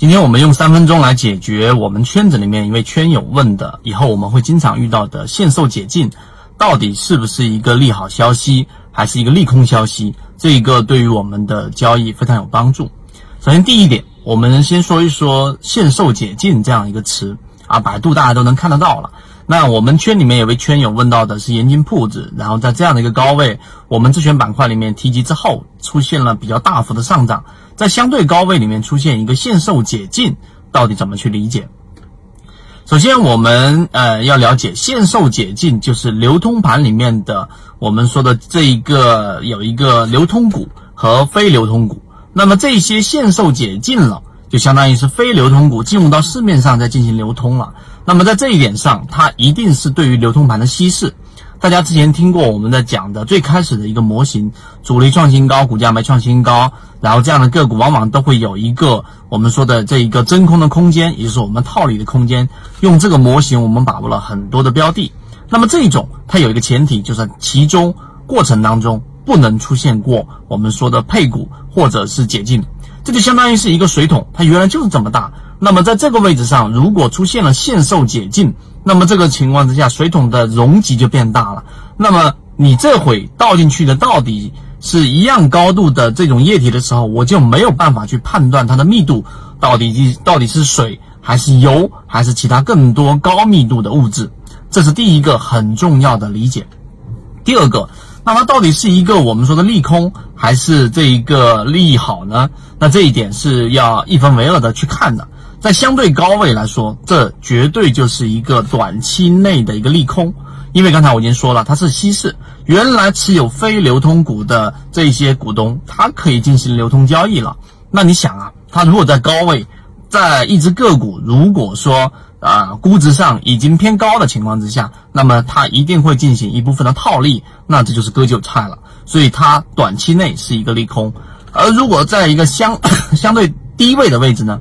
今天我们用三分钟来解决我们圈子里面一位圈友问的，以后我们会经常遇到的限售解禁，到底是不是一个利好消息，还是一个利空消息？这一个对于我们的交易非常有帮助。首先第一点，我们先说一说限售解禁这样一个词啊，百度大家都能看得到了。那我们圈里面有位圈友问到的是盐津铺子，然后在这样的一个高位，我们自选板块里面提及之后，出现了比较大幅的上涨，在相对高位里面出现一个限售解禁，到底怎么去理解？首先，我们呃要了解限售解禁就是流通盘里面的我们说的这一个有一个流通股和非流通股，那么这些限售解禁了，就相当于是非流通股进入到市面上再进行流通了。那么在这一点上，它一定是对于流通盘的稀释。大家之前听过我们在讲的最开始的一个模型，主力创新高，股价没创新高，然后这样的个股往往都会有一个我们说的这一个真空的空间，也就是我们套利的空间。用这个模型，我们把握了很多的标的。那么这种它有一个前提，就是其中过程当中不能出现过我们说的配股或者是解禁，这就相当于是一个水桶，它原来就是这么大。那么在这个位置上，如果出现了限售解禁，那么这个情况之下，水桶的容积就变大了。那么你这回倒进去的到底是一样高度的这种液体的时候，我就没有办法去判断它的密度到底到底是水还是油还是其他更多高密度的物质。这是第一个很重要的理解。第二个，那它到底是一个我们说的利空还是这一个利好呢？那这一点是要一分为二的去看的。在相对高位来说，这绝对就是一个短期内的一个利空，因为刚才我已经说了，它是稀释。原来持有非流通股的这些股东，他可以进行流通交易了。那你想啊，他如果在高位，在一只个股如果说啊估值上已经偏高的情况之下，那么他一定会进行一部分的套利，那这就是割韭菜了。所以它短期内是一个利空。而如果在一个相 相对低位的位置呢？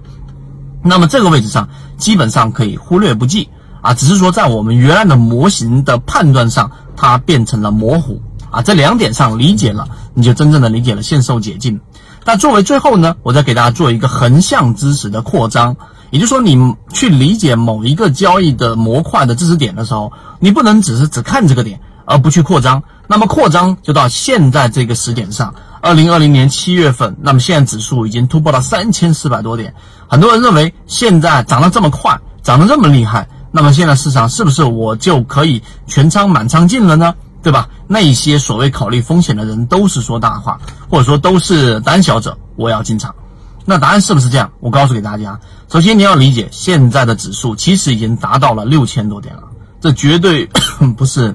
那么这个位置上基本上可以忽略不计啊，只是说在我们原来的模型的判断上，它变成了模糊啊。这两点上理解了，你就真正的理解了限售解禁。但作为最后呢，我再给大家做一个横向知识的扩张，也就是说，你去理解某一个交易的模块的知识点的时候，你不能只是只看这个点而不去扩张。那么扩张就到现在这个时点上。二零二零年七月份，那么现在指数已经突破了三千四百多点。很多人认为现在涨得这么快，涨得这么厉害，那么现在市场是不是我就可以全仓满仓进了呢？对吧？那些所谓考虑风险的人都是说大话，或者说都是胆小者，我要进场。那答案是不是这样？我告诉给大家，首先你要理解，现在的指数其实已经达到了六千多点了，这绝对 不是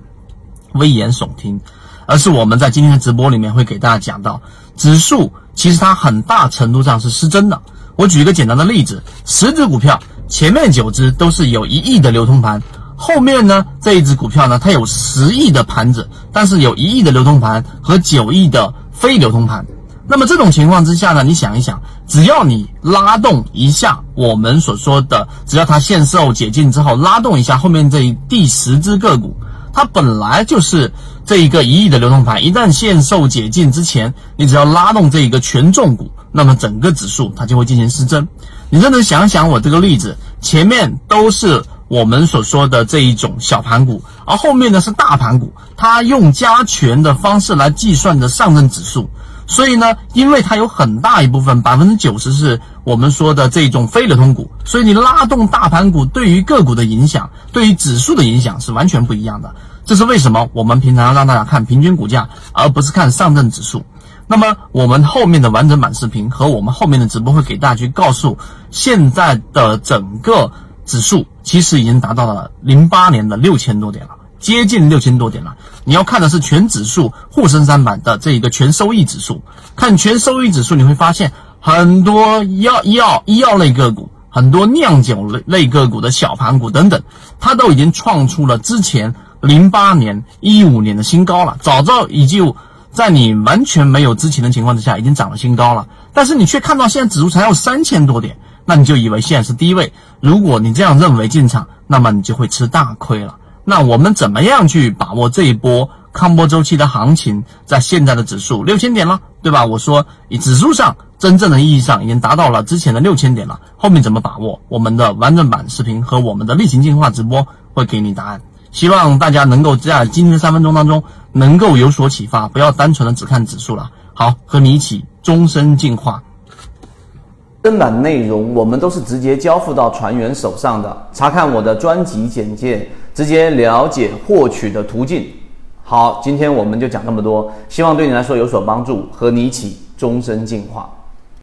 危言耸听。而是我们在今天的直播里面会给大家讲到，指数其实它很大程度上是失真的。我举一个简单的例子：十只股票，前面九只都是有一亿的流通盘，后面呢这一只股票呢它有十亿的盘子，但是有一亿的流通盘和九亿的非流通盘。那么这种情况之下呢，你想一想，只要你拉动一下我们所说的，只要它限售解禁之后拉动一下后面这第十只个股。它本来就是这一个一亿的流通盘，一旦限售解禁之前，你只要拉动这一个权重股，那么整个指数它就会进行失真。你认真想想我这个例子，前面都是我们所说的这一种小盘股，而后面呢是大盘股，它用加权的方式来计算的上证指数。所以呢，因为它有很大一部分，百分之九十是我们说的这种非流通股，所以你拉动大盘股对于个股的影响，对于指数的影响是完全不一样的。这是为什么我们平常让大家看平均股价，而不是看上证指数。那么我们后面的完整版视频和我们后面的直播会给大家去告诉，现在的整个指数其实已经达到了零八年的六千多点了。接近六千多点了，你要看的是全指数沪深三百的这一个全收益指数。看全收益指数，你会发现很多医药医药医药类个股，很多酿酒类类个股的小盘股等等，它都已经创出了之前零八年、一五年的新高了。早早已经在你完全没有知情的情况之下，已经涨了新高了。但是你却看到现在指数才有三千多点，那你就以为现在是低位。如果你这样认为进场，那么你就会吃大亏了。那我们怎么样去把握这一波康波周期的行情？在现在的指数六千点了，对吧？我说以指数上真正的意义上已经达到了之前的六千点了。后面怎么把握？我们的完整版视频和我们的例行进化直播会给你答案。希望大家能够在今天的三分钟当中能够有所启发，不要单纯的只看指数了。好，和你一起终身进化。正版内容我们都是直接交付到船员手上的。查看我的专辑简介，直接了解获取的途径。好，今天我们就讲这么多，希望对你来说有所帮助，和你一起终身进化。